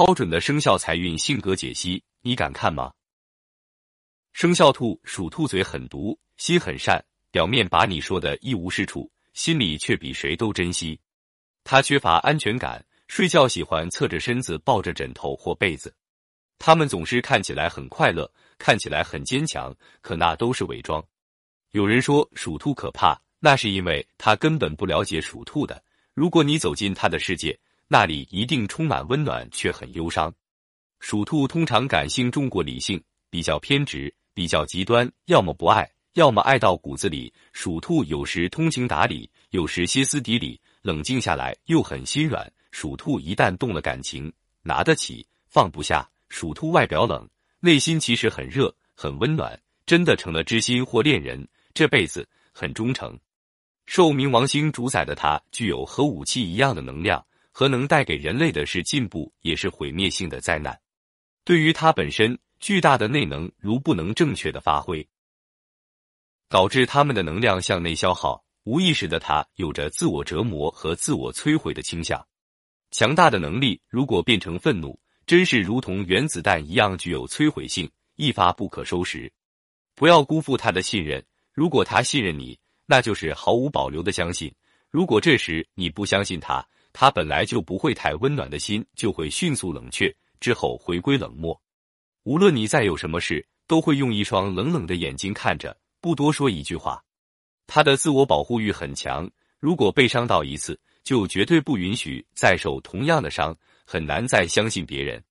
超准的生肖财运性格解析，你敢看吗？生肖兔属兔，嘴很毒，心很善，表面把你说的一无是处，心里却比谁都珍惜。他缺乏安全感，睡觉喜欢侧着身子抱着枕头或被子。他们总是看起来很快乐，看起来很坚强，可那都是伪装。有人说属兔可怕，那是因为他根本不了解属兔的。如果你走进他的世界，那里一定充满温暖，却很忧伤。属兔通常感性重过理性，比较偏执，比较极端，要么不爱，要么爱到骨子里。属兔有时通情达理，有时歇斯底里，冷静下来又很心软。属兔一旦动了感情，拿得起放不下。属兔外表冷，内心其实很热，很温暖，真的成了知心或恋人，这辈子很忠诚。受冥王星主宰的他，具有核武器一样的能量。和能带给人类的是进步，也是毁灭性的灾难。对于它本身，巨大的内能如不能正确的发挥，导致他们的能量向内消耗。无意识的他有着自我折磨和自我摧毁的倾向。强大的能力如果变成愤怒，真是如同原子弹一样具有摧毁性，一发不可收拾。不要辜负他的信任。如果他信任你，那就是毫无保留的相信。如果这时你不相信他，他本来就不会太温暖的心就会迅速冷却，之后回归冷漠。无论你再有什么事，都会用一双冷冷的眼睛看着，不多说一句话。他的自我保护欲很强，如果被伤到一次，就绝对不允许再受同样的伤，很难再相信别人。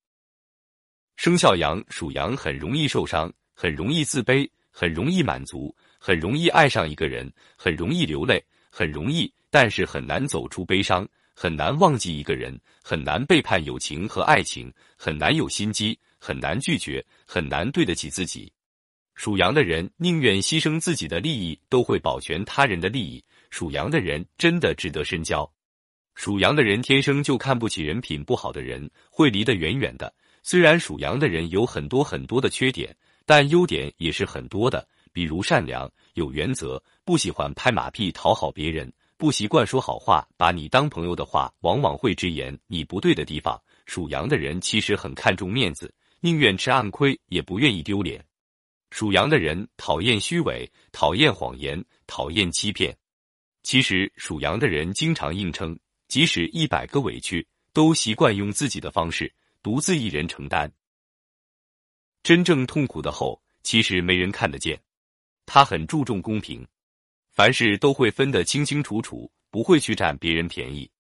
生肖羊属羊很容易受伤，很容易自卑，很容易满足，很容易爱上一个人，很容易流泪，很容易，但是很难走出悲伤。很难忘记一个人，很难背叛友情和爱情，很难有心机，很难拒绝，很难对得起自己。属羊的人宁愿牺牲自己的利益，都会保全他人的利益。属羊的人真的值得深交。属羊的人天生就看不起人品不好的人，会离得远远的。虽然属羊的人有很多很多的缺点，但优点也是很多的，比如善良、有原则，不喜欢拍马屁讨好别人。不习惯说好话，把你当朋友的话，往往会直言你不对的地方。属羊的人其实很看重面子，宁愿吃暗亏，也不愿意丢脸。属羊的人讨厌虚伪，讨厌谎言，讨厌欺骗。其实属羊的人经常硬撑，即使一百个委屈，都习惯用自己的方式独自一人承担。真正痛苦的后，其实没人看得见。他很注重公平。凡事都会分得清清楚楚，不会去占别人便宜。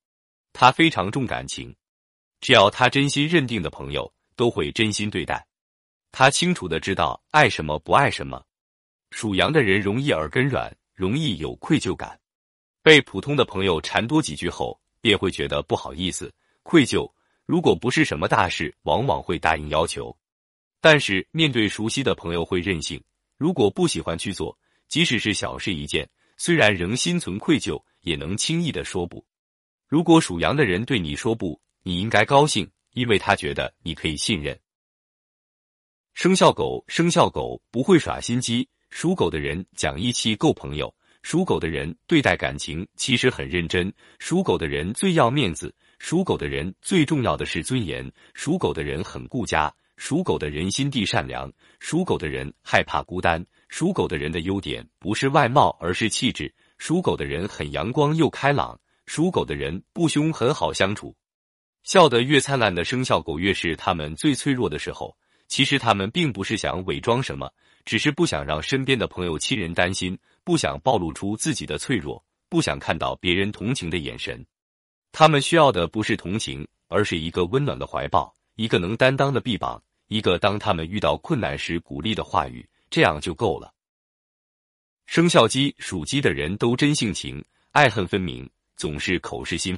他非常重感情，只要他真心认定的朋友，都会真心对待。他清楚的知道爱什么不爱什么。属羊的人容易耳根软，容易有愧疚感，被普通的朋友缠多几句后，便会觉得不好意思、愧疚。如果不是什么大事，往往会答应要求。但是面对熟悉的朋友会任性，如果不喜欢去做，即使是小事一件。虽然仍心存愧疚，也能轻易的说不。如果属羊的人对你说不，你应该高兴，因为他觉得你可以信任。生肖狗，生肖狗不会耍心机，属狗的人讲义气，够朋友。属狗的人对待感情其实很认真。属狗的人最要面子，属狗的人最重要的是尊严。属狗的人很顾家，属狗的人心地善良，属狗的人害怕孤单。属狗的人的优点不是外貌，而是气质。属狗的人很阳光又开朗，属狗的人不凶，很好相处。笑得越灿烂的生肖狗，越是他们最脆弱的时候。其实他们并不是想伪装什么，只是不想让身边的朋友、亲人担心，不想暴露出自己的脆弱，不想看到别人同情的眼神。他们需要的不是同情，而是一个温暖的怀抱，一个能担当的臂膀，一个当他们遇到困难时鼓励的话语。这样就够了。生肖鸡属鸡的人都真性情，爱恨分明，总是口是心非。